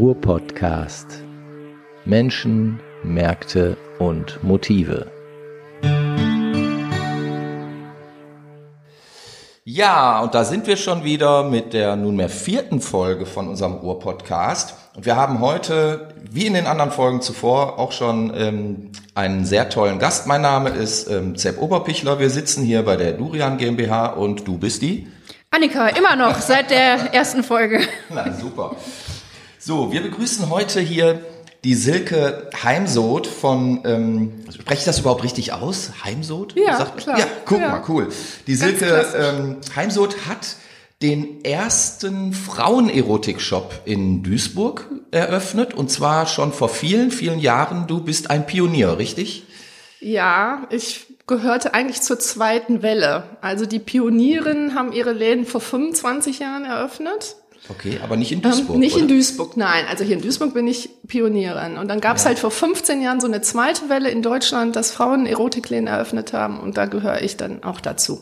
Ruhr-Podcast. Menschen, Märkte und Motive. Ja, und da sind wir schon wieder mit der nunmehr vierten Folge von unserem Ruhr-Podcast. Und wir haben heute, wie in den anderen Folgen zuvor, auch schon ähm, einen sehr tollen Gast. Mein Name ist ähm, Zepp Oberpichler. Wir sitzen hier bei der Durian GmbH und du bist die? Annika, immer noch, seit der ersten Folge. Na, super. So, wir begrüßen heute hier die Silke Heimsoth von, ähm, spreche ich das überhaupt richtig aus? Heimsoth? Ja, Sagt- klar. Ja, guck Ja. mal, cool. Die Ganz Silke ähm, Heimsoth hat den ersten Frauenerotik-Shop in Duisburg eröffnet und zwar schon vor vielen, vielen Jahren. Du bist ein Pionier, richtig? Ja, ich gehörte eigentlich zur zweiten Welle. Also die Pionierinnen haben ihre Läden vor 25 Jahren eröffnet. Okay, aber nicht in Ähm, Duisburg. nicht oder? in Duisburg, nein. Also hier in Duisburg bin ich Pionierin. Und dann gab es halt vor 15 Jahren so eine zweite Welle in Deutschland, dass Frauen Erotikläden eröffnet haben. Und da gehöre ich dann auch dazu.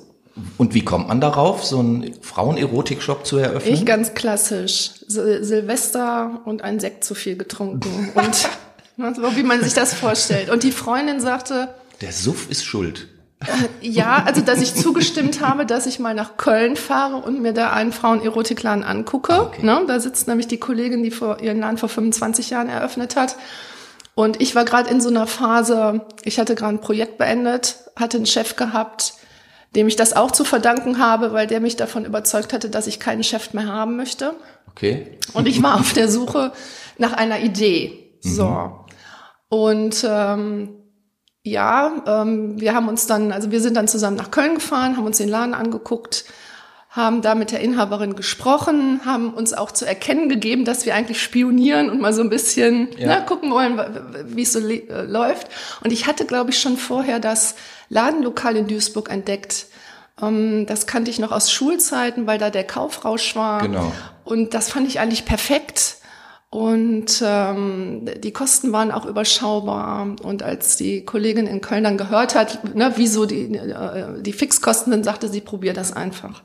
Und wie kommt man darauf, so einen Frauenerotik-Shop zu eröffnen? Ich ganz klassisch. Sil Silvester und ein Sekt zu viel getrunken. Und ne, so wie man sich das vorstellt. Und die Freundin sagte, Der Suff ist schuld. Ja, also dass ich zugestimmt habe, dass ich mal nach Köln fahre und mir da einen Frauenerotikladen angucke. Ah, okay. Ne, da sitzt nämlich die Kollegin, die vor ihren Laden vor 25 Jahren eröffnet hat. Und ich war gerade in so einer Phase, ich hatte gerade ein Projekt beendet, hatte einen Chef gehabt, dem ich das auch zu verdanken habe, weil der mich davon überzeugt hatte, dass ich keinen Chef mehr haben möchte. Okay. Und ich war auf der Suche nach einer Idee. So. Und ähm, ja, ähm, wir haben uns dann, also wir sind dann zusammen nach Köln gefahren, haben uns den Laden angeguckt, haben da mit der Inhaberin gesprochen, haben uns auch zu erkennen gegeben, dass wir eigentlich spionieren und mal so ein bisschen Ja. ne, gucken wollen, wie es so äh, läuft. Und ich hatte, glaube ich, schon vorher das Ladenlokal in Duisburg entdeckt. Ähm, das kannte ich noch aus Schulzeiten, weil da der Kaufrausch war. Genau. Und das fand ich eigentlich perfekt. Und ähm, die Kosten waren auch überschaubar. Und als die Kollegin in Köln dann gehört hat, ne, wieso die, äh, die Fixkosten sind, sagte sie, probier das einfach.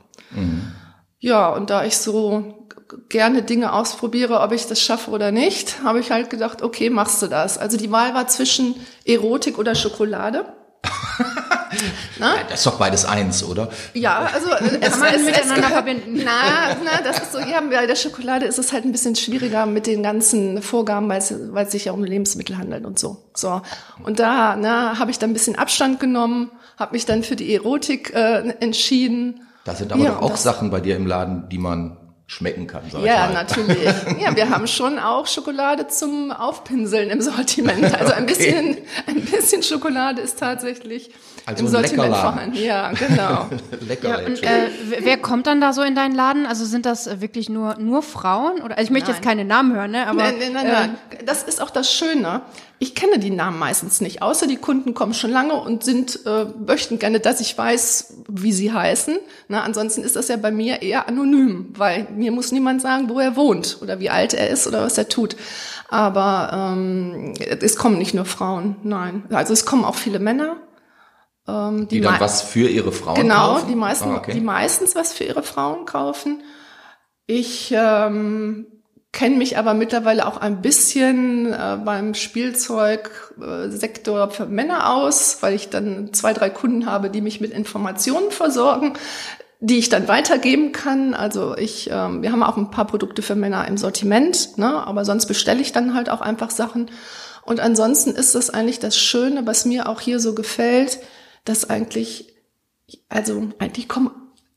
Ja, und da ich so gerne Dinge ausprobiere, ob ich das schaffe oder nicht, habe ich halt gedacht, okay, machst du das. Also die Wahl war zwischen Erotik oder Schokolade. Das ist doch beides eins, oder? Ja, also äh, es, Kann man es, es miteinander gehört- verbinden. Na, na, das ist so, ja, bei der Schokolade ist es halt ein bisschen schwieriger mit den ganzen Vorgaben, weil es, weil es sich ja um Lebensmittel handelt und so. So. Und da, na, habe ich dann ein bisschen Abstand genommen, habe mich dann für die Erotik äh, entschieden. Da sind aber Ja, doch auch das- Sachen bei dir im Laden, die man schmecken kann, sag Ja, ich mal. natürlich. Ja, wir haben schon auch Schokolade zum Aufpinseln im Sortiment. Also ein Okay. bisschen, ein bisschen Schokolade ist tatsächlich Also im Sortiment vorhanden. Ja, genau. Lecker, Ja, und. Äh, wer- kommt dann da so in deinen Laden? Also sind das äh, wirklich nur nur Frauen? Oder also ich möchte Nein. jetzt keine Namen hören, ne? Aber nein, nein, nein, nein. Das ist auch das Schöne. Ich kenne die Namen meistens nicht, außer die Kunden kommen schon lange und sind äh, möchten gerne, dass ich weiß, wie sie heißen. Na, ansonsten ist das ja bei mir eher anonym, weil mir muss niemand sagen, wo er wohnt oder wie alt er ist oder was er tut. Aber ähm, es kommen nicht nur Frauen, nein. Also es kommen auch viele Männer. Ähm, die dann mei- was für ihre Frauen Genau, kaufen? die meisten, Ah, okay. die meistens was für ihre Frauen kaufen. Ich ähm, kenne mich aber mittlerweile auch ein bisschen äh, beim Spielzeugsektor für Männer aus, weil ich dann zwei, drei Kunden habe, die mich mit Informationen versorgen, die ich dann weitergeben kann. Also ich, ähm, wir haben auch ein paar Produkte für Männer im Sortiment, ne? aber sonst bestelle ich dann halt auch einfach Sachen. Und ansonsten ist das eigentlich das Schöne, was mir auch hier so gefällt, dass eigentlich also eigentlich kommen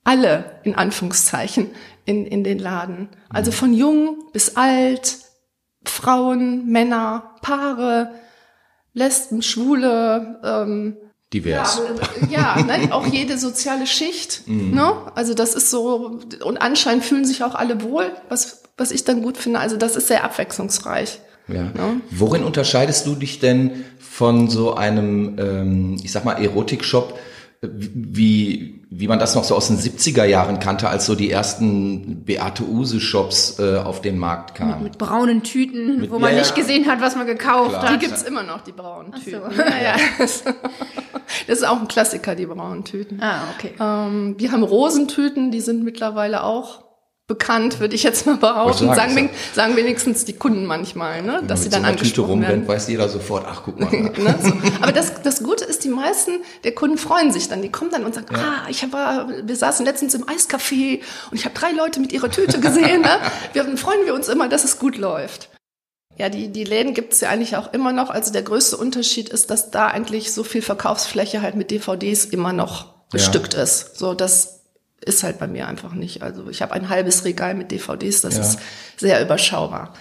alle in Anführungszeichen in, in den Laden. Also von jung bis alt, Frauen, Männer, Paare, Lesben, Schwule, ähm, Divers. ja, ja ne, auch jede soziale Schicht. Ne? Also das ist so, und anscheinend fühlen sich auch alle wohl, was, was ich dann gut finde. Also das ist sehr abwechslungsreich. Ja. Worin unterscheidest du dich denn von so einem, ähm, ich sag mal, Erotik-Shop, äh, wie, wie man das noch so aus den 70er Jahren kannte, als so die ersten Beate Use-Shops äh, auf den Markt kamen? mit braunen Tüten, wo man ja, nicht gesehen hat, was man gekauft Klar. Die hat. gibt's immer noch, die braunen Tüten. so. Ja, ja. Das ist auch ein Klassiker, die braunen Tüten. Ah, okay. Ähm, wir haben Rosentüten, die sind mittlerweile auch bekannt, würde ich jetzt mal behaupten. sagen, Sagen, ja- sagen wenigstens die Kunden manchmal, ne? dass sie dann so einer Tüte angesprochen werden. rumrennt, weiß jeder sofort, ach guck mal. ne? so. Aber das, das Gute ist, die meisten der Kunden freuen sich dann. Die kommen dann und sagen, ah, ich hab, wir saßen letztens im Eiscafé und ich habe drei Leute mit ihrer Tüte gesehen. Ne? Wir, dann freuen wir uns immer, dass es gut läuft. Ja, die, die Läden gibt's ja eigentlich auch immer noch. Also der größte Unterschied ist, dass da eigentlich so viel Verkaufsfläche halt mit DVDs immer noch bestückt ist. So, das ist halt bei mir einfach nicht. Also ich habe ein halbes Regal mit DVDs, das Ja. ist sehr überschaubar.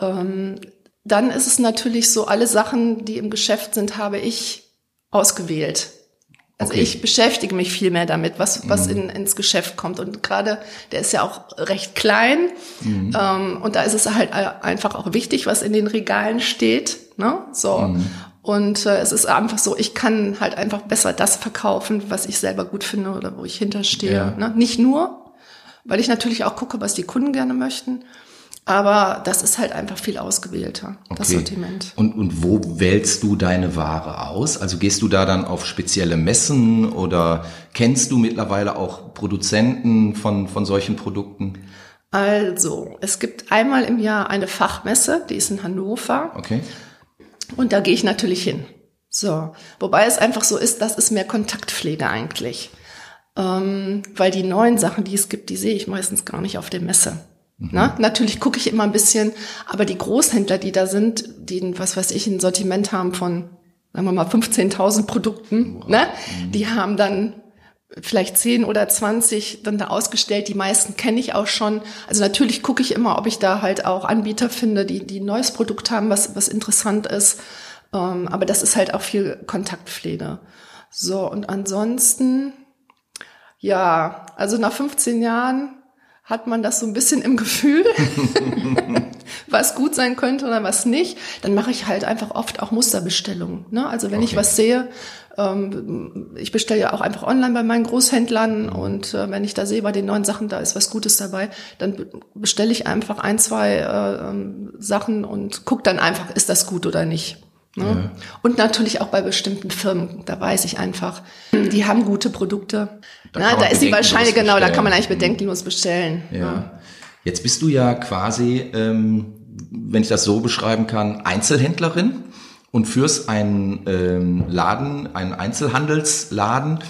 Ähm, dann ist es natürlich so, alle Sachen, die im Geschäft sind, habe ich ausgewählt. Also Okay. ich beschäftige mich viel mehr damit, was, was in, ins Geschäft kommt. Und gerade, der ist ja auch recht klein. Ähm, und da ist es halt einfach auch wichtig, was in den Regalen steht. Ne? So. Und äh, es ist einfach so, ich kann halt einfach besser das verkaufen, was ich selber gut finde oder wo ich hinterstehe. Ja. Ne? Nicht nur, weil ich natürlich auch gucke, was die Kunden gerne möchten. Aber das ist halt einfach viel ausgewählter, das Okay. Sortiment. Und, und wo wählst du deine Ware aus? Also gehst du da dann auf spezielle Messen oder kennst du mittlerweile auch Produzenten von, von solchen Produkten? Also, es gibt einmal im Jahr eine Fachmesse, die ist in Hannover. Okay. Und da gehe ich natürlich hin. So. Wobei es einfach so ist, das ist mehr Kontaktpflege eigentlich. Ähm, weil die neuen Sachen, die es gibt, die sehe ich meistens gar nicht auf der Messe. Na, natürlich gucke ich immer ein bisschen, aber die Großhändler, die da sind, die, was weiß ich, ein Sortiment haben von, sagen wir mal, 15.000 Produkten, ne? die haben dann vielleicht 10 oder 20 dann da ausgestellt. Die meisten kenne ich auch schon. Also natürlich gucke ich immer, ob ich da halt auch Anbieter finde, die, die ein neues Produkt haben, was, was interessant ist. Ähm, aber das ist halt auch viel Kontaktpflege. So, und ansonsten, ja, also nach 15 Jahren hat man das so ein bisschen im Gefühl, was gut sein könnte oder was nicht. Dann mache ich halt einfach oft auch Musterbestellungen. Ne? Also wenn ich Okay. was sehe, ähm, ich bestelle ja auch einfach online bei meinen Großhändlern und äh, wenn ich da sehe, bei den neuen Sachen, da ist was Gutes dabei, dann be- bestelle ich einfach ein, zwei äh, ähm, Sachen und guck dann einfach, ist das gut oder nicht. Ne? Und natürlich auch bei bestimmten Firmen, da weiß ich einfach, die haben gute Produkte. Da Na, da ist die bedenkenlos wahrscheinlich, genau, da kann man eigentlich bedenkenlos bestellen. Ja. Jetzt bist du ja quasi, ähm, wenn ich das so beschreiben kann, Einzelhändlerin und führst einen ähm, Laden, einen Einzelhandelsladen,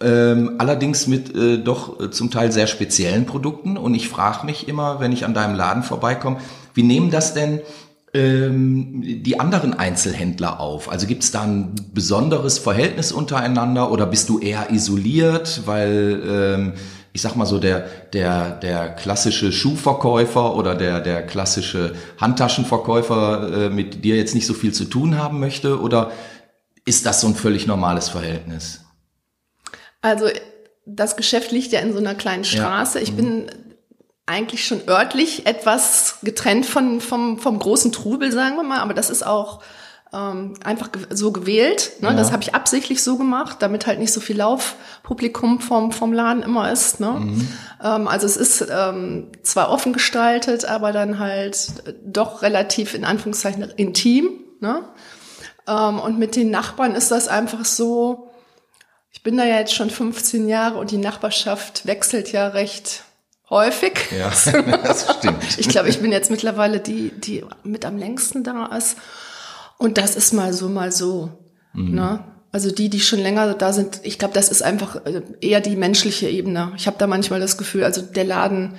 ähm, allerdings mit äh, doch äh, zum Teil sehr speziellen Produkten. Und ich frage mich immer, wenn ich an deinem Laden vorbeikomme, wie nehmen das denn ähm, die anderen Einzelhändler auf? Also gibt es da ein besonderes Verhältnis untereinander oder bist du eher isoliert, weil ähm, ich sag mal so der der der klassische Schuhverkäufer oder der der klassische Handtaschenverkäufer äh, mit dir jetzt nicht so viel zu tun haben möchte oder ist das so ein völlig normales Verhältnis? Also das Geschäft liegt ja in so einer kleinen Straße. Ich bin eigentlich schon örtlich etwas getrennt von, vom, vom großen Trubel, sagen wir mal, aber das ist auch ähm, einfach so gewählt. Ne? Ja. Das habe ich absichtlich so gemacht, damit halt nicht so viel Laufpublikum vom, vom Laden immer ist. Ne? Ähm, also es ist ähm, zwar offen gestaltet, aber dann halt äh, doch relativ in Anführungszeichen intim. Ne? Ähm, und mit den Nachbarn ist das einfach so, ich bin da ja jetzt schon 15 Jahre und die Nachbarschaft wechselt ja recht häufig. Ja, das stimmt. Ich glaube, ich bin jetzt mittlerweile die, die mit am längsten da ist. Und das ist mal so, mal so. Ne? Also die, die schon länger da sind, ich glaube, das ist einfach äh, eher die menschliche Ebene. Ich habe da manchmal das Gefühl, also der Laden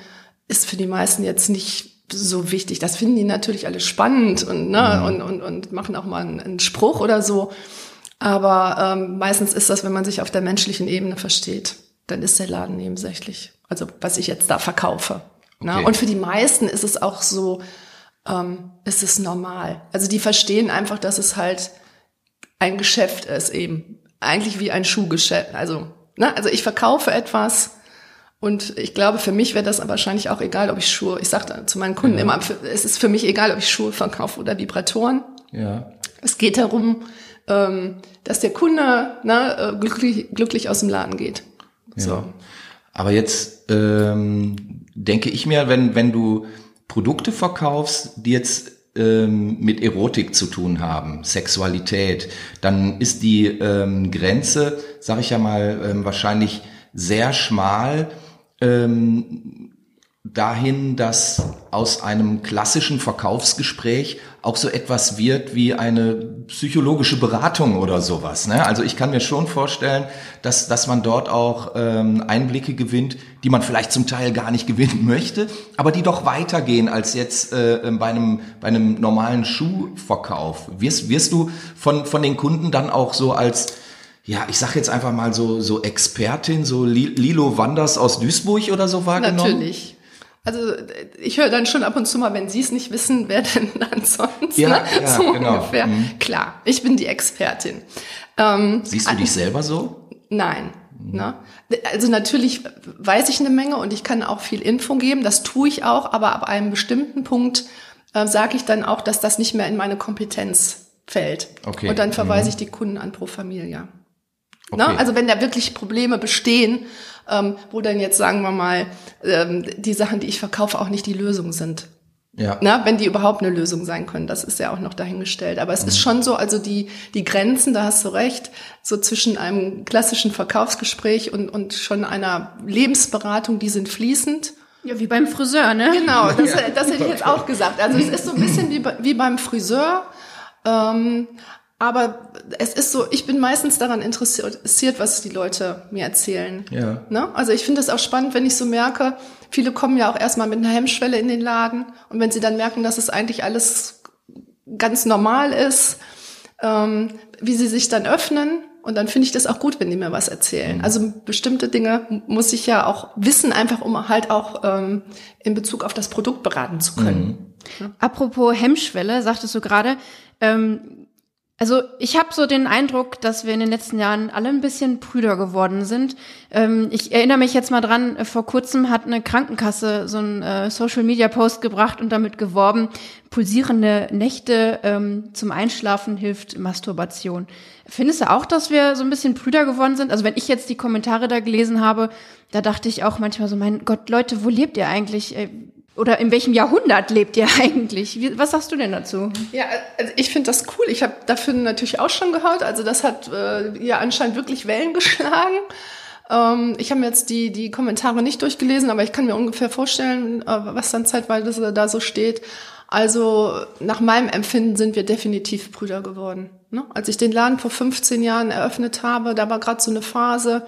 ist für die meisten jetzt nicht so wichtig. Das finden die natürlich alle spannend und, ne, und, und, und machen auch mal einen, einen Spruch oder so. Aber ähm, meistens ist das, wenn man sich auf der menschlichen Ebene versteht, dann ist der Laden nebensächlich. Also was ich jetzt da verkaufe. Ne? Okay. Und für die meisten ist es auch so, ähm, ist es normal. Also die verstehen einfach, dass es halt ein Geschäft ist eben. Eigentlich wie ein Schuhgeschäft. Also, ne? also ich verkaufe etwas und ich glaube, für mich wäre das wahrscheinlich auch egal, ob ich Schuhe, ich sage zu meinen Kunden immer, für- es ist für mich egal, ob ich Schuhe verkaufe oder Vibratoren. Ja. Es geht darum, ähm, dass der Kunde ne, äh, glücklich, glücklich aus dem Laden geht. So. Aber jetzt ähm, denke ich mir, wenn, wenn du Produkte verkaufst, die jetzt ähm, mit Erotik zu tun haben, Sexualität, dann ist die ähm, Grenze, sag ich ja mal, ähm, wahrscheinlich sehr schmal. Ähm, dahin, dass aus einem klassischen Verkaufsgespräch auch so etwas wird wie eine psychologische Beratung oder sowas. Ne? Also ich kann mir schon vorstellen, dass, dass man dort auch ähm, Einblicke gewinnt, die man vielleicht zum Teil gar nicht gewinnen möchte, aber die doch weitergehen als jetzt äh, bei, einem, bei einem normalen Schuhverkauf. Wirst, wirst du von, von den Kunden dann auch so als ja, ich sag jetzt einfach mal so, so Expertin, so Lilo Wanders aus Duisburg oder so wahrgenommen? Natürlich. Also ich höre dann schon ab und zu mal, wenn Sie es nicht wissen, wer denn dann sonst? Ja, ne? ja so genau. ungefähr. Mhm. Klar, ich bin die Expertin. Ähm, Siehst du dich selber so? Nein. Mhm. Ne? Also natürlich weiß ich eine Menge und ich kann auch viel Info geben, das tue ich auch, aber ab einem bestimmten Punkt äh, sage ich dann auch, dass das nicht mehr in meine Kompetenz fällt. Okay. Und dann verweise mhm. ich die Kunden an Pro Familia. Okay. Ne? Also wenn da wirklich Probleme bestehen, ähm, wo dann jetzt sagen wir mal ähm, die Sachen, die ich verkaufe, auch nicht die Lösung sind. Ja. Na, wenn die überhaupt eine Lösung sein können, das ist ja auch noch dahingestellt. Aber es mhm. ist schon so, also die, die Grenzen, da hast du recht, so zwischen einem klassischen Verkaufsgespräch und, und schon einer Lebensberatung, die sind fließend. Ja, wie beim Friseur, ne? Genau, das, das hätte ich jetzt auch gesagt. Also es ist so ein bisschen wie, wie beim Friseur. Ähm, aber es ist so, ich bin meistens daran interessiert, was die Leute mir erzählen. Ja. Ne? Also ich finde es auch spannend, wenn ich so merke, viele kommen ja auch erstmal mit einer Hemmschwelle in den Laden und wenn sie dann merken, dass es eigentlich alles ganz normal ist, ähm, wie sie sich dann öffnen. Und dann finde ich das auch gut, wenn die mir was erzählen. Mhm. Also bestimmte Dinge muss ich ja auch wissen, einfach um halt auch ähm, in Bezug auf das Produkt beraten zu können. Mhm. Apropos Hemmschwelle, sagtest du gerade, ähm, also ich habe so den Eindruck, dass wir in den letzten Jahren alle ein bisschen prüder geworden sind. Ähm, ich erinnere mich jetzt mal dran, äh, vor kurzem hat eine Krankenkasse so einen äh, Social-Media-Post gebracht und damit geworben, pulsierende Nächte ähm, zum Einschlafen hilft Masturbation. Findest du auch, dass wir so ein bisschen prüder geworden sind? Also wenn ich jetzt die Kommentare da gelesen habe, da dachte ich auch manchmal so, mein Gott, Leute, wo lebt ihr eigentlich? Oder in welchem Jahrhundert lebt ihr eigentlich? Wie, was sagst du denn dazu? Ja, also ich finde das cool. Ich habe dafür natürlich auch schon gehört. Also das hat äh, ja anscheinend wirklich Wellen geschlagen. Ähm, ich habe mir jetzt die, die Kommentare nicht durchgelesen, aber ich kann mir ungefähr vorstellen, äh, was dann zeitweise da so steht. Also nach meinem Empfinden sind wir definitiv Brüder geworden. Ne? Als ich den Laden vor 15 Jahren eröffnet habe, da war gerade so eine Phase,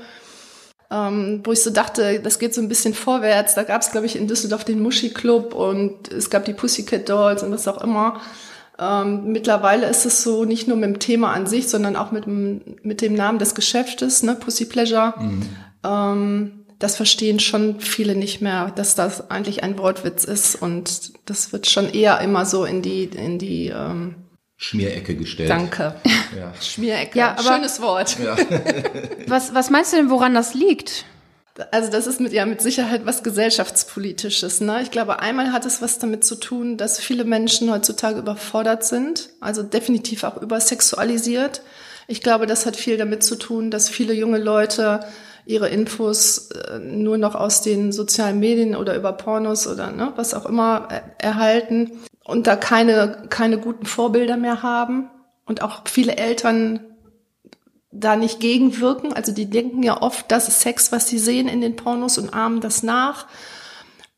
ähm, wo ich so dachte, das geht so ein bisschen vorwärts. Da gab es, glaube ich, in Düsseldorf den Muschi Club und es gab die Pussycat Dolls und was auch immer. Ähm, mittlerweile ist es so nicht nur mit dem Thema an sich, sondern auch mit, mit dem Namen des Geschäftes, ne, Pussy Pleasure. Mhm. Ähm, das verstehen schon viele nicht mehr, dass das eigentlich ein Wortwitz ist und das wird schon eher immer so in die in die ähm, Schmierecke gestellt. Danke. Ja. Schmierecke. Ja, aber Schönes Wort. Ja. Was, was meinst du denn, woran das liegt? Also das ist mit, ja mit Sicherheit was gesellschaftspolitisches. Ne? Ich glaube, einmal hat es was damit zu tun, dass viele Menschen heutzutage überfordert sind, also definitiv auch übersexualisiert. Ich glaube, das hat viel damit zu tun, dass viele junge Leute ihre Infos äh, nur noch aus den sozialen Medien oder über Pornos oder ne, was auch immer äh, erhalten und da keine, keine guten Vorbilder mehr haben und auch viele Eltern da nicht gegenwirken. Also die denken ja oft, das ist Sex, was sie sehen in den Pornos und ahmen das nach.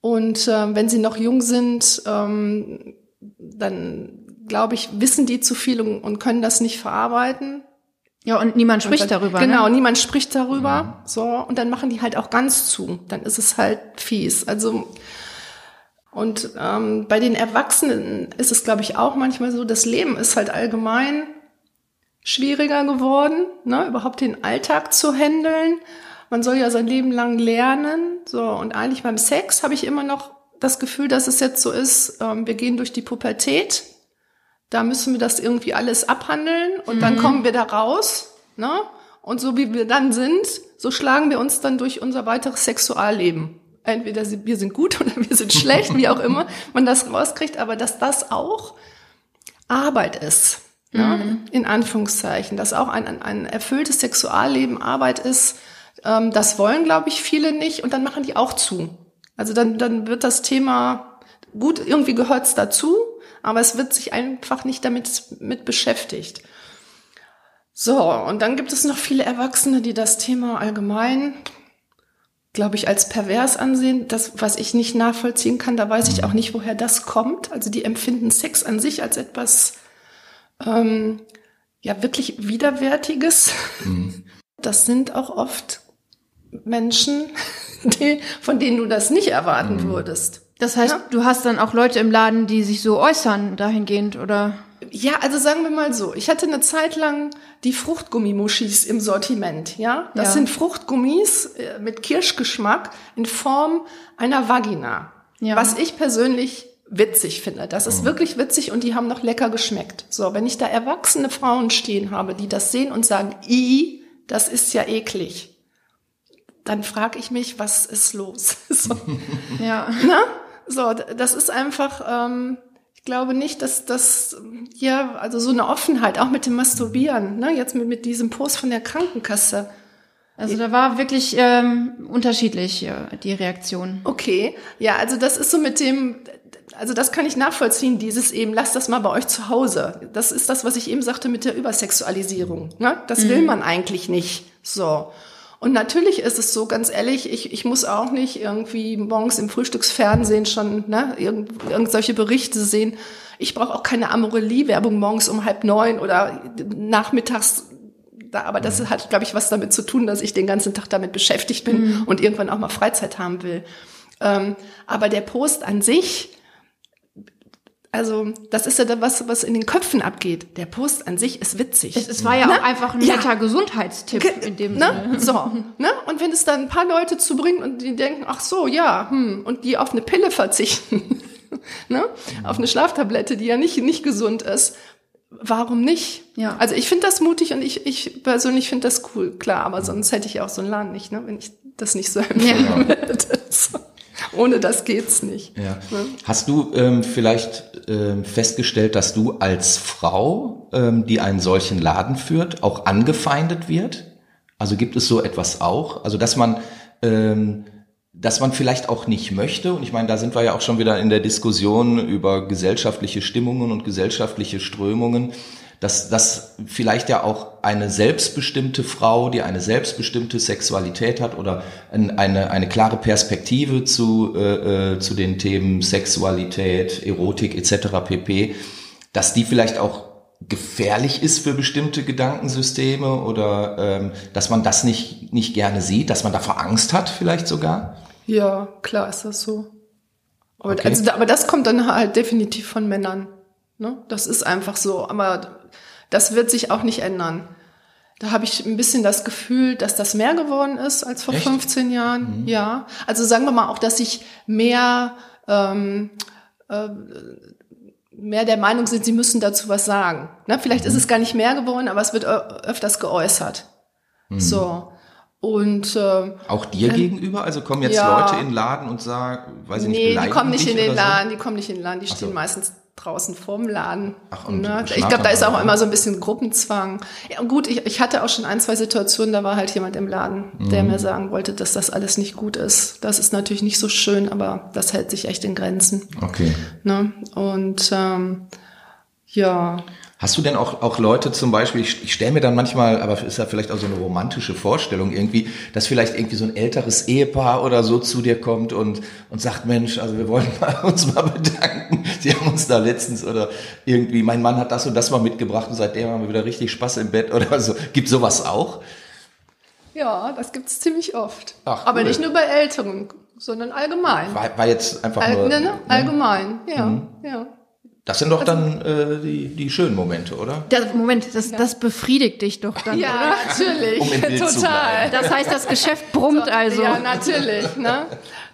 Und äh, wenn sie noch jung sind, ähm, dann glaube ich, wissen die zu viel und, und, können das nicht verarbeiten. Ja, und niemand spricht und dann, darüber. Genau, ne? niemand spricht darüber. Ja. So, und dann machen die halt auch ganz zu. Dann ist es halt fies. Also und ähm, bei den Erwachsenen ist es, glaube ich, auch manchmal so, das Leben ist halt allgemein schwieriger geworden, ne, überhaupt den Alltag zu handeln. Man soll ja sein Leben lang lernen. So, und eigentlich beim Sex habe ich immer noch das Gefühl, dass es jetzt so ist, ähm, wir gehen durch die Pubertät. Da müssen wir das irgendwie alles abhandeln und mhm. dann kommen wir da raus. Ne? Und so wie wir dann sind, so schlagen wir uns dann durch unser weiteres Sexualleben entweder wir sind gut oder wir sind schlecht, wie auch immer man das rauskriegt, aber dass das auch Arbeit ist, mhm. ja, in Anführungszeichen, dass auch ein, ein erfülltes Sexualleben Arbeit ist, ähm, das wollen, glaube ich, viele nicht und dann machen die auch zu. Also dann, dann wird das Thema, gut, irgendwie gehört's dazu, aber es wird sich einfach nicht damit mit beschäftigt. So, und dann gibt es noch viele Erwachsene, die das Thema allgemein glaube ich, als pervers ansehen. Das, was ich nicht nachvollziehen kann, da weiß ich auch nicht, woher das kommt. Also die empfinden Sex an sich als etwas, ähm, ja, wirklich Widerwärtiges. Mhm. Das sind auch oft Menschen, die, von denen du das nicht erwarten mhm. würdest. Das heißt, ja? du hast dann auch Leute im Laden, die sich so äußern dahingehend, oder? Ja, also sagen wir mal so. Ich hatte eine Zeit lang die Fruchtgummimuschis im Sortiment, ja? Das ja. sind Fruchtgummis äh, mit Kirschgeschmack in Form einer Vagina. Ja. Was ich persönlich witzig finde. Das ist oh. wirklich witzig und die haben noch lecker geschmeckt. So, wenn ich da erwachsene Frauen stehen habe, die das sehen und sagen, i, das ist ja eklig, dann frage ich mich, was ist los? so. ja. Na? So, das ist einfach, ähm, glaube nicht, dass das, ja, also so eine Offenheit, auch mit dem Masturbieren, ne, jetzt mit, mit diesem Post von der Krankenkasse. Also da war wirklich ähm, unterschiedlich äh, die Reaktion. Okay, ja, also das ist so mit dem, also das kann ich nachvollziehen, dieses eben, lasst das mal bei euch zu Hause. Das ist das, was ich eben sagte mit der Übersexualisierung. Ne? Das mhm. will man eigentlich nicht. So. Und natürlich ist es so, ganz ehrlich, ich, ich muss auch nicht irgendwie morgens im Frühstücksfernsehen schon ne, irgend, irgend solche Berichte sehen. Ich brauche auch keine Amorelie-Werbung morgens um halb neun oder nachmittags. Da, aber das hat, glaube ich, was damit zu tun, dass ich den ganzen Tag damit beschäftigt bin mhm. und irgendwann auch mal Freizeit haben will. Ähm, aber der Post an sich, also das ist ja das, was, was in den Köpfen abgeht. Der Post an sich ist witzig. Es, es war ja ne? auch einfach ein netter ja. Gesundheitstipp in dem ne? Sinne. So, ne? Und wenn es dann ein paar Leute zu bringen und die denken, ach so, ja, hm, und die auf eine Pille verzichten, ne? auf eine Schlaftablette, die ja nicht, nicht gesund ist, warum nicht? Ja. Also ich finde das mutig und ich, ich persönlich finde das cool, klar, aber sonst hätte ich auch so einen Laden nicht, ne? wenn ich das nicht so empfehlen ja. würde. Ohne das geht's nicht. Ja. Ne? Hast du ähm, vielleicht ähm, festgestellt, dass du als Frau, ähm, die einen solchen Laden führt, auch angefeindet wird? Also gibt es so etwas auch? Also dass man ähm, dass man vielleicht auch nicht möchte, und ich meine, da sind wir ja auch schon wieder in der Diskussion über gesellschaftliche Stimmungen und gesellschaftliche Strömungen, dass, dass vielleicht ja auch eine selbstbestimmte Frau, die eine selbstbestimmte Sexualität hat oder eine, eine klare Perspektive zu, äh, äh, zu den Themen Sexualität, Erotik etc. pp, dass die vielleicht auch gefährlich ist für bestimmte Gedankensysteme oder ähm, dass man das nicht, nicht gerne sieht, dass man davor Angst hat vielleicht sogar? Ja, klar ist das so. Aber, okay. also, aber das kommt dann halt definitiv von Männern. Ne? Das ist einfach so. Aber das wird sich auch nicht ändern. Da habe ich ein bisschen das Gefühl, dass das mehr geworden ist als vor Echt? 15 Jahren. Mhm. Ja. Also sagen wir mal auch, dass sich mehr, ähm, äh, mehr der Meinung sind, sie müssen dazu was sagen. Ne? Vielleicht mhm. ist es gar nicht mehr geworden, aber es wird öfters geäußert. Mhm. So. Und äh, auch dir äh, gegenüber? Also kommen jetzt ja, Leute in den Laden und sagen, weiß ich nee, nicht, die kommen nicht in den Laden, so? die kommen nicht in den Laden, die stehen so. meistens draußen vorm Laden. Ach, und ne? Ich glaube, da ist auch immer so ein bisschen Gruppenzwang. Ja, gut, ich, ich hatte auch schon ein, zwei Situationen, da war halt jemand im Laden, mhm. der mir sagen wollte, dass das alles nicht gut ist. Das ist natürlich nicht so schön, aber das hält sich echt in Grenzen. Okay. Ne? Und ähm, ja. Hast du denn auch, auch Leute zum Beispiel, ich, ich stelle mir dann manchmal, aber ist ja vielleicht auch so eine romantische Vorstellung irgendwie, dass vielleicht irgendwie so ein älteres Ehepaar oder so zu dir kommt und, und sagt, Mensch, also wir wollen mal, uns mal bedanken. Sie haben uns da letztens oder irgendwie, mein Mann hat das und das mal mitgebracht und seitdem haben wir wieder richtig Spaß im Bett oder so. Gibt sowas auch? Ja, das gibt's ziemlich oft. Ach, aber nicht nur bei Älteren, sondern allgemein. War, war jetzt einfach All, nur... Ne, ne? Allgemein, ja, mhm. ja. Das sind doch also, dann äh, die, die schönen Momente, oder? Das, Moment, das, ja. das befriedigt dich doch dann, ja, oder? natürlich. Um Total. Das heißt, das Geschäft brummt so, also. Ja, natürlich. Ne?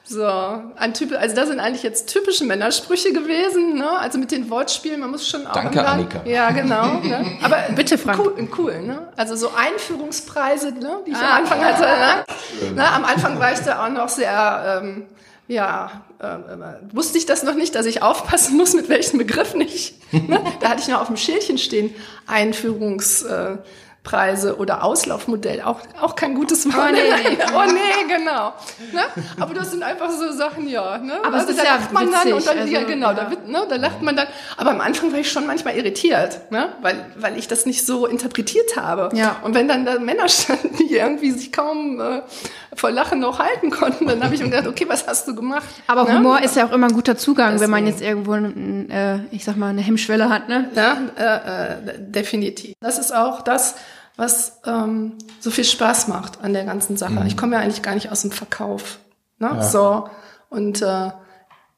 So, ein Typ, also das sind eigentlich jetzt typische Männersprüche gewesen, ne? Also mit den Wortspielen, man muss schon auch. Danke, Annika. Ja, genau. Ne? Aber bitte, Frank. Cool, cool, ne? Also so Einführungspreise, ne? Die ich ah, am Anfang hatte. Ne? Ne? Am Anfang war ich da auch noch sehr ähm, ja, äh, äh, wusste ich das noch nicht, dass ich aufpassen muss, mit welchen Begriffen ich. Ne? Da hatte ich noch auf dem Schildchen stehen, Einführungs, äh, Preise oder Auslaufmodell, auch, auch kein gutes Wort. Oh nee. oh nee, genau. Ne? Aber das sind einfach so Sachen, ja. Ne? Aber es ist da ja lacht man dann und dann, also, ja genau, ja. Da, ne, da lacht man dann. Aber am Anfang war ich schon manchmal irritiert, ne? weil, weil ich das nicht so interpretiert habe. Ja. Und wenn dann da Männer standen, die irgendwie sich kaum äh, vor Lachen noch halten konnten, dann habe ich mir gedacht, okay, was hast du gemacht? Aber Ne? Humor ist ja auch immer ein guter Zugang, wenn man Deswegen. jetzt irgendwo, äh, ich sag mal, eine Hemmschwelle hat, ne? Ja, äh, äh, definitiv. Das ist auch das, was ähm, so viel Spaß macht an der ganzen Sache. Ich komme ja eigentlich gar nicht aus dem Verkauf. Ne? So. Und äh,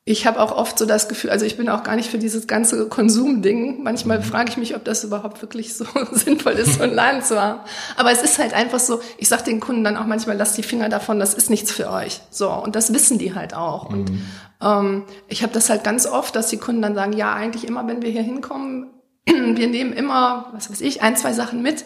ich habe auch oft so das Gefühl, also ich bin auch gar nicht für dieses ganze Konsumding. Manchmal frage ich mich, ob das überhaupt wirklich so sinnvoll ist, so einen Laden zu haben. Aber es ist halt einfach so, ich sage den Kunden dann auch manchmal, lasst die Finger davon, das ist nichts für euch. So, und das wissen die halt auch. Und ähm, ich habe das halt ganz oft, dass die Kunden dann sagen, ja, eigentlich immer, wenn wir hier hinkommen, wir nehmen immer, was weiß ich, ein, zwei Sachen mit.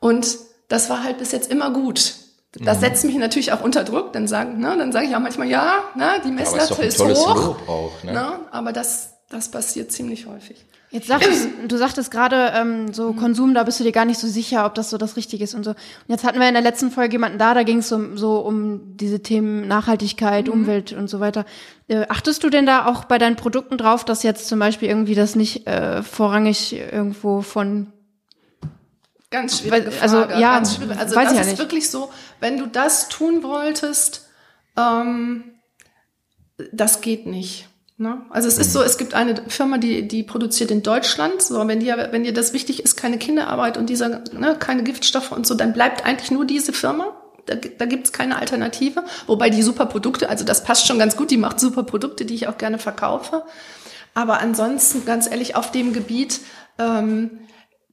Und das war halt bis jetzt immer gut. Das setzt mich natürlich auch unter Druck. Dann sagen, ne, dann sage ich auch manchmal, ja, ne, die Aber ist Messlatte doch ein ist, tolles hoch. Lob auch. Ne? Ne, aber das, das passiert ziemlich häufig. Jetzt sagtest, du sagtest gerade, ähm, so Konsum, da bist du dir gar nicht so sicher, ob das so das Richtige ist und so. Und jetzt hatten wir in der letzten Folge jemanden da, da ging es um, so um diese Themen Nachhaltigkeit, Umwelt und so weiter. Äh, achtest du denn da auch bei deinen Produkten drauf, dass jetzt zum Beispiel irgendwie das nicht äh, vorrangig irgendwo von Ganz schwierige also, Frage. ja, ganz schwierig. Also weiß das ich ja ist nicht. wirklich so, wenn du das tun wolltest, ähm, das geht nicht. Ne? Also es ist so, es gibt eine Firma, die, die produziert in Deutschland. So, wenn dir, wenn dir das wichtig ist, keine Kinderarbeit und dieser, ne, keine Giftstoffe und so, dann bleibt eigentlich nur diese Firma. Da, da gibt's keine Alternative. Wobei die super Produkte, also das passt schon ganz gut, die macht super Produkte, die ich auch gerne verkaufe. Aber ansonsten, ganz ehrlich, auf dem Gebiet, ähm,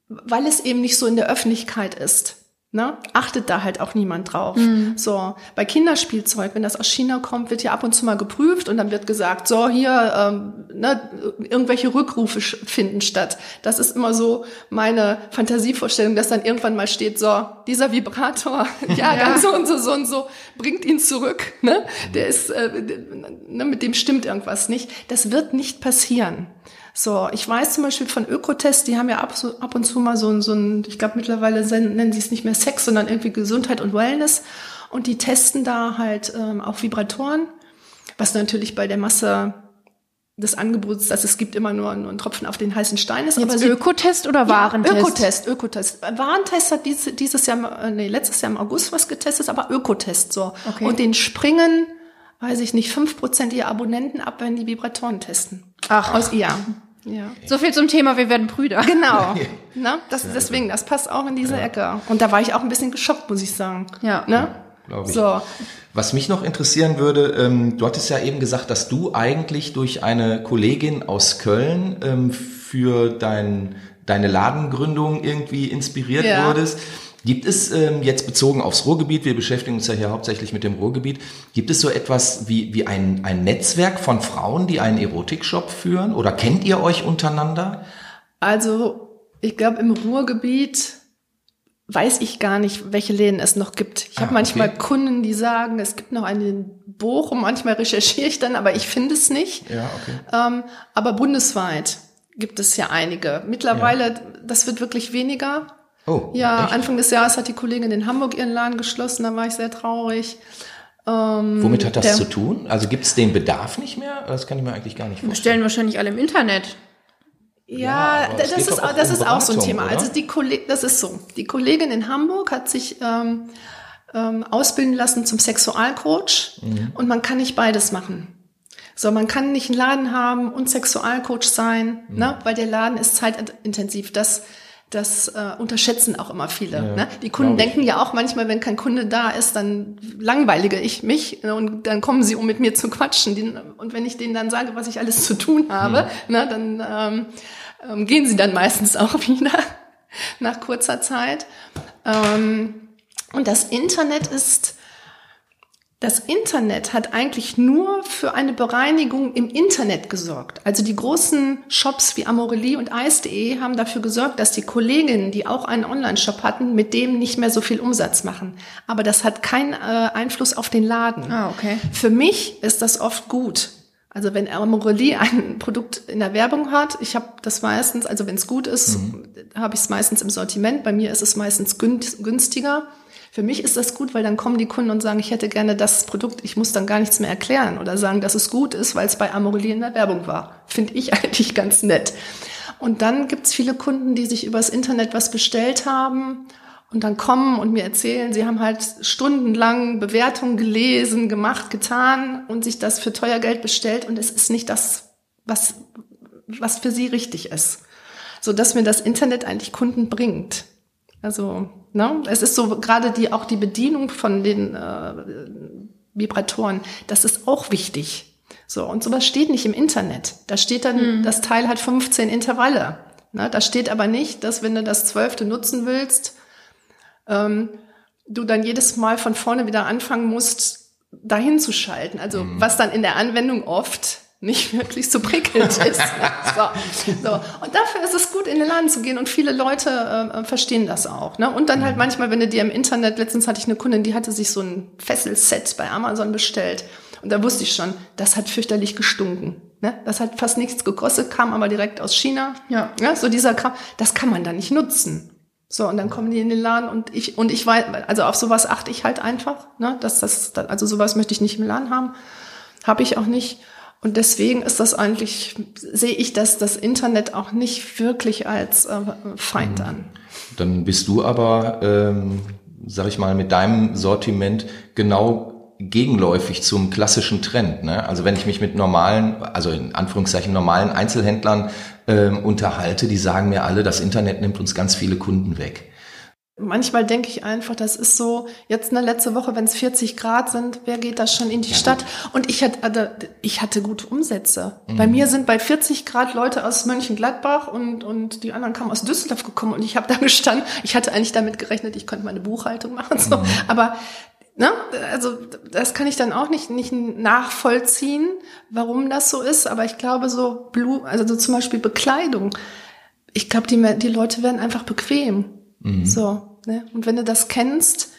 weil es eben nicht so in der Öffentlichkeit ist. Ne? Achtet da halt auch niemand drauf. So, bei Kinderspielzeug, wenn das aus China kommt, wird ja ab und zu mal geprüft und dann wird gesagt, so hier, ähm, ne, irgendwelche Rückrufe finden statt. Das ist immer so meine Fantasievorstellung, dass dann irgendwann mal steht, so, dieser Vibrator, ja, ganz so und so, so und so, bringt ihn zurück. Ne? Der ist, äh, ne, mit dem stimmt irgendwas nicht. Das wird nicht passieren. So, ich weiß zum Beispiel von Ökotest, die haben ja ab, so, ab und zu mal so ein, so ein ich glaube mittlerweile nennen sie es nicht mehr Sex, sondern irgendwie Gesundheit und Wellness. Und die testen da halt ähm, auch Vibratoren, was natürlich bei der Masse des Angebots, dass es gibt immer nur, nur einen Tropfen auf den heißen Stein ist. jetzt sie- Ökotest oder Warentest? ja, Ökotest, Ökotest. Warentest hat dieses, dieses Jahr, äh, nee, letztes Jahr im August was getestet, aber Ökotest so. Okay. Und den springen, weiß ich nicht, fünf Prozent ihrer Abonnenten ab, wenn die Vibratoren testen. Ach. Aus ja. Ja. So viel zum Thema, wir werden Brüder. Genau. Na, das, deswegen, das passt auch in diese Ecke. Und da war ich auch ein bisschen geschockt, muss ich sagen. Ja. Ne? Glaub ich. So. Was mich noch interessieren würde, ähm, du hattest ja eben gesagt, dass du eigentlich durch eine Kollegin aus Köln ähm, für dein, deine Ladengründung irgendwie inspiriert Ja. wurdest. Gibt es ähm, jetzt bezogen aufs Ruhrgebiet, wir beschäftigen uns ja hier hauptsächlich mit dem Ruhrgebiet, gibt es so etwas wie, wie ein, ein Netzwerk von Frauen, die einen Erotikshop führen? Oder kennt ihr euch untereinander? Also, ich glaube, im Ruhrgebiet weiß ich gar nicht, welche Läden es noch gibt. Ich Ah, habe manchmal okay. Kunden, die sagen, es gibt noch einen in Bochum. Manchmal recherchiere ich dann, aber ich finde es nicht. Ja, okay. Ähm, aber bundesweit gibt es ja einige. Mittlerweile, das wird wirklich weniger. Oh, Ja, echt? Anfang des Jahres hat die Kollegin in Hamburg ihren Laden geschlossen, da war ich sehr traurig. Ähm, Womit hat das der- zu tun? Also gibt es den Bedarf nicht mehr? Das kann ich mir eigentlich gar nicht Wir vorstellen. bestellen wahrscheinlich alle im Internet. Ja, Ja, das, ist, auch das ist auch so ein Thema. oder? Also die Kollegin, das ist so. Die Kollegin in Hamburg hat sich ähm, ähm, ausbilden lassen zum Sexualcoach Mhm. und man kann nicht beides machen. So, man kann nicht einen Laden haben und Sexualcoach sein, Mhm. ne, weil der Laden ist zeitintensiv. Das das äh, unterschätzen auch immer viele. ne? Die Kunden denken ja auch manchmal, wenn kein Kunde da ist, dann langweilige ich mich ne, und dann kommen sie, um mit mir zu quatschen. Die, und wenn ich denen dann sage, was ich alles zu tun habe, ne, dann ähm, ähm, gehen sie dann meistens auch wieder nach kurzer Zeit. Ähm, und das Internet ist, das Internet hat eigentlich nur für eine Bereinigung im Internet gesorgt. Also die großen Shops wie Amorelie und Eis.de haben dafür gesorgt, dass die Kolleginnen, die auch einen Online-Shop hatten, mit dem nicht mehr so viel Umsatz machen. Aber das hat keinen äh, Einfluss auf den Laden. Ah, okay. Für mich ist das oft gut. Also wenn Amorelie ein Produkt in der Werbung hat, ich habe das meistens, also wenn es gut ist, mhm. habe ich es meistens im Sortiment. Bei mir ist es meistens günstiger. Für mich ist das gut, weil dann kommen die Kunden und sagen, ich hätte gerne das Produkt, ich muss dann gar nichts mehr erklären oder sagen, dass es gut ist, weil es bei Amorelie in der Werbung war. Finde ich eigentlich ganz nett. Und dann gibt es viele Kunden, die sich übers Internet was bestellt haben und dann kommen und mir erzählen, sie haben halt stundenlang Bewertungen gelesen, gemacht, getan und sich das für teuer Geld bestellt und es ist nicht das, was, was für sie richtig ist. So dass mir das Internet eigentlich Kunden bringt. Also, ne, es ist so gerade die, auch die Bedienung von den äh, Vibratoren, das ist auch wichtig. So, und sowas steht nicht im Internet. Da steht dann, mhm. das Teil hat 15 Intervalle. Ne, da steht aber nicht, dass wenn du das zwölfte nutzen willst, ähm, du dann jedes Mal von vorne wieder anfangen musst, dahin zu schalten. Also mhm. was dann in der Anwendung oft nicht wirklich so prickelnd ist. so, so. Und dafür ist es gut, in den Laden zu gehen und viele Leute äh, verstehen das auch. Ne? Und dann halt mhm. manchmal, wenn du dir im Internet, letztens hatte ich eine Kundin, die hatte sich so ein Fesselset bei Amazon bestellt. Und da wusste ich schon, das hat fürchterlich gestunken. Ne? Das hat fast nichts gekostet, kam aber direkt aus China. Ja. ja so dieser Kram, das kann man da nicht nutzen. So, und dann kommen die in den Laden und ich, und ich weiß, also auf sowas achte ich halt einfach, ne, dass das, also sowas möchte ich nicht im Laden haben. Habe ich auch nicht. Und deswegen ist das eigentlich, sehe ich das, das Internet auch nicht wirklich als äh, Feind an. Dann bist du aber, ähm, sag ich mal, mit deinem Sortiment genau gegenläufig zum klassischen Trend. Ne? Also wenn ich mich mit normalen, also in Anführungszeichen normalen Einzelhändlern ähm, unterhalte, die sagen mir alle, das Internet nimmt uns ganz viele Kunden weg. Manchmal denke ich einfach, das ist so, jetzt eine letzte Woche, wenn es 40 Grad sind, wer geht da schon in die ja, Stadt? Gut. Und ich hatte, also, ich hatte gute Umsätze. Mhm. Bei mir sind bei 40 Grad Leute aus Mönchengladbach und, und die anderen kamen aus Düsseldorf gekommen und ich habe da gestanden, ich hatte eigentlich damit gerechnet, ich könnte meine Buchhaltung machen. So. Mhm. Aber Ne? Also das kann ich dann auch nicht, nicht nachvollziehen, warum das so ist. Aber ich glaube so Blue, also so zum Beispiel Bekleidung. Ich glaube, die, die Leute werden einfach bequem. Mhm. So. Ne? Und wenn du das kennst,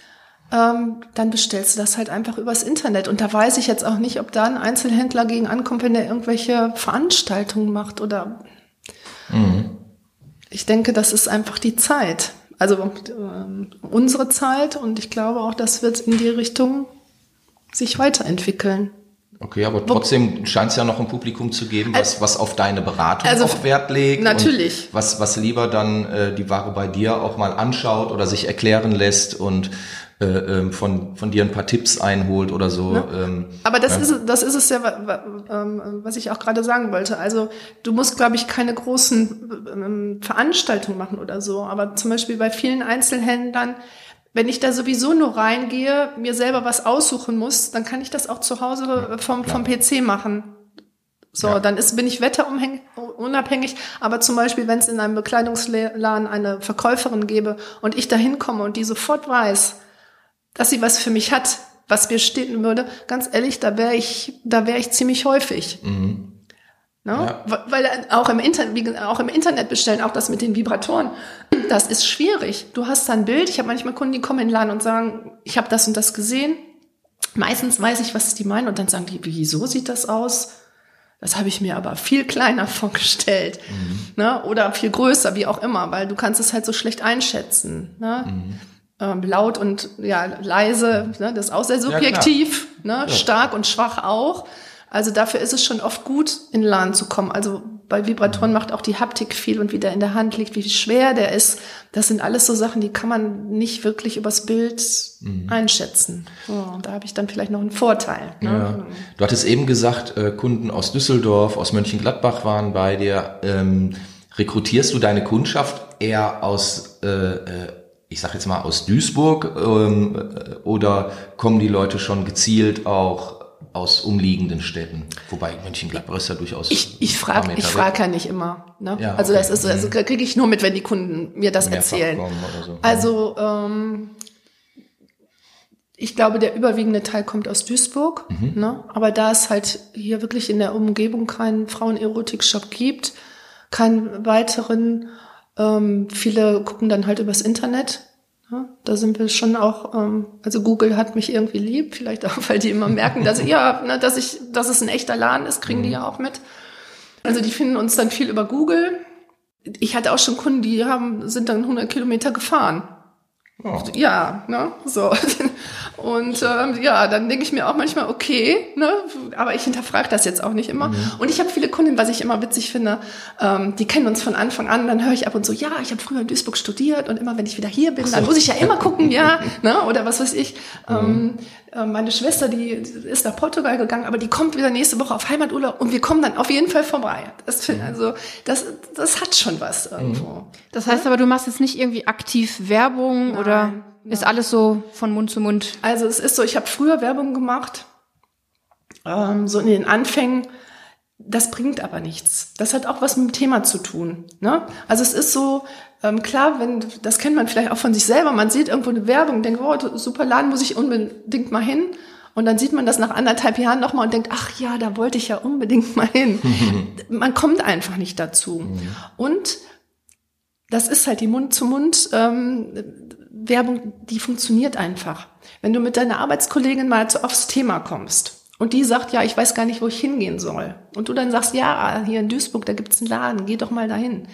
ähm, dann bestellst du das halt einfach übers Internet. Und da weiß ich jetzt auch nicht, ob da ein Einzelhändler gegen ankommt, wenn der irgendwelche Veranstaltungen macht oder. Mhm. Ich denke, das ist einfach die Zeit. Also äh, unsere Zeit und ich glaube auch, das wird in die Richtung sich weiterentwickeln. Okay, aber trotzdem scheint es ja noch ein Publikum zu geben, was, was auf deine Beratung also, auch Wert legt. Natürlich. was, was lieber dann äh, die Ware bei dir auch mal anschaut oder sich erklären lässt und äh, ähm, von, von dir ein paar Tipps einholt oder so. Ja. Ähm, Aber das, ja. ist, das ist es ja, ähm, was ich auch gerade sagen wollte. Also du musst, glaube ich, keine großen ähm, Veranstaltungen machen oder so. Aber zum Beispiel bei vielen Einzelhändlern, wenn ich da sowieso nur reingehe, mir selber was aussuchen muss, dann kann ich das auch zu Hause vom, vom PC machen. So, ja. dann ist, bin ich wetterunabhängig. Aber zum Beispiel, wenn es in einem Bekleidungsladen eine Verkäuferin gäbe und ich da hinkomme und die sofort weiß, dass sie was für mich hat, was mir stehen würde, ganz ehrlich, da wäre ich, da wäre ich ziemlich häufig. Mhm. Ne? Ja. Weil auch im, Internet, auch im Internet bestellen, auch das mit den Vibratoren, das ist schwierig. Du hast da ein Bild. Ich habe manchmal Kunden, die kommen in den Laden und sagen, ich habe das und das gesehen. Meistens weiß ich, was die meinen und dann sagen die, wieso sieht das aus? Das habe ich mir aber viel kleiner vorgestellt. Mhm. Ne? Oder viel größer, wie auch immer, weil du kannst es halt so schlecht einschätzen. Ne? Mhm ähm, laut und ja leise, ne, das ist auch sehr subjektiv, ja, ne, ja. stark und schwach auch. Also dafür ist es schon oft gut, in Laden zu kommen. Also bei Vibratoren macht auch die Haptik viel und wie der in der Hand liegt, wie schwer der ist. Das sind alles so Sachen, die kann man nicht wirklich übers Bild mhm. einschätzen. Oh, da habe ich dann vielleicht noch einen Vorteil. Ne? Ja. Du hattest eben gesagt, äh, Kunden aus Düsseldorf, aus Mönchengladbach waren bei dir. Ähm, rekrutierst du deine Kundschaft eher aus äh, äh ich sage jetzt mal aus Duisburg ähm, oder kommen die Leute schon gezielt auch aus umliegenden Städten? Wobei Mönchengladbach ist ja durchaus. Ich, ich frage ich frag ja nicht immer. Ne? Ja, also okay. das ist also mhm. kriege ich nur mit, wenn die Kunden mir das Mehrfach erzählen. So. Also ähm, ich glaube, der überwiegende Teil kommt aus Duisburg. Mhm. Ne? Aber da es halt hier wirklich in der Umgebung keinen Frauenerotik-Shop gibt, keinen weiteren ähm, viele gucken dann halt übers Internet. Ja, da sind wir schon auch, ähm, also Google hat mich irgendwie lieb, vielleicht auch, weil die immer merken, dass ja, ne, dass ich, dass es ein echter Laden ist, kriegen die ja auch mit. Also die finden uns dann viel über Google. Ich hatte auch schon Kunden, die haben, sind dann 100 Kilometer gefahren. Oh. Ja, ne, so. Und ähm, ja, dann denke ich mir auch manchmal, okay, ne, aber ich hinterfrage das jetzt auch nicht immer. Mhm. Und ich habe viele Kunden, was ich immer witzig finde, ähm, die kennen uns von Anfang an, dann höre ich ab und so, ja, ich habe früher in Duisburg studiert und immer, wenn ich wieder hier bin, dann muss ich ja immer gucken, ja, ne, oder was weiß ich. Ähm, äh, meine Schwester, die ist nach Portugal gegangen, aber die kommt wieder nächste Woche auf Heimaturlaub und wir kommen dann auf jeden Fall vorbei. Das find, also das, das hat schon was irgendwo. Das heißt aber, du machst jetzt nicht irgendwie aktiv Werbung oder ist alles so von Mund zu Mund? Also es ist so, ich habe früher Werbung gemacht, ähm, so in den Anfängen. Das bringt aber nichts. Das hat auch was mit dem Thema zu tun. Ne? Also es ist so, ähm, klar, wenn, das kennt man vielleicht auch von sich selber, man sieht irgendwo eine Werbung, denkt, oh, super Laden, muss ich unbedingt mal hin. Und dann sieht man das nach anderthalb Jahren nochmal und denkt, ach ja, da wollte ich ja unbedingt mal hin. man kommt einfach nicht dazu. Und das ist halt die Mund-zu-Mund-Werbung, die funktioniert einfach. Wenn du mit deiner Arbeitskollegin mal zu, aufs Thema kommst und die sagt, ja, ich weiß gar nicht, wo ich hingehen soll. Und du dann sagst, ja, hier in Duisburg, da gibt's einen Laden, geh doch mal dahin.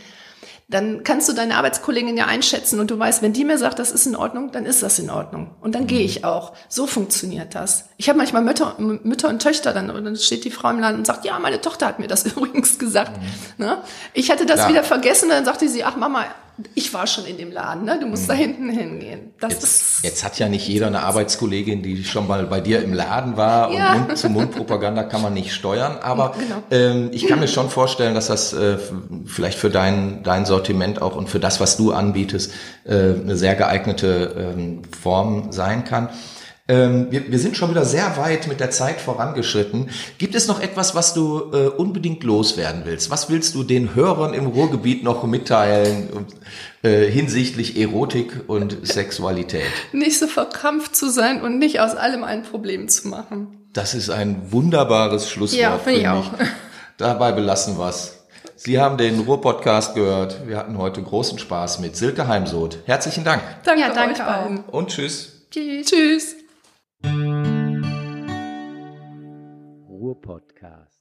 Dann kannst du deine Arbeitskollegin ja einschätzen und du weißt, wenn die mir sagt, das ist in Ordnung, dann ist das in Ordnung. Und dann gehe ich auch. So funktioniert das. Ich habe manchmal Mütter, Mütter und Töchter, dann, und dann steht die Frau im Laden und sagt, ja, meine Tochter hat mir das übrigens gesagt. Ne? Ich hatte das Ja. wieder vergessen, dann sagte sie, ach Mama, ich war schon in dem Laden, ne? du musst da hinten hingehen. Das ist Jetzt hat ja nicht jeder eine Arbeitskollegin, die schon mal bei dir im Laden war Ja. und Mund-zu-Mund-Propaganda kann man nicht steuern. Aber Genau. ähm, ich kann mir schon vorstellen, dass das äh, vielleicht für dein, dein Sortiment auch und für das, was du anbietest, äh, eine sehr geeignete ähm, Form sein kann. Ähm, wir, wir sind schon wieder sehr weit mit der Zeit vorangeschritten. Gibt es noch etwas, was du äh, unbedingt loswerden willst? Was willst du den Hörern im Ruhrgebiet noch mitteilen äh, hinsichtlich Erotik und Sexualität? nicht so verkrampft zu sein und nicht aus allem ein Problem zu machen. Das ist ein wunderbares Schlusswort. Ja, finde ich auch. Dabei belassen wir's. Sie haben den Ruhr-Podcast gehört. Wir hatten heute großen Spaß mit Silke Heimsoth. Herzlichen Dank Danke, Ja, danke euch allen. und tschüss. Tschüss. Ruhr-Podcast.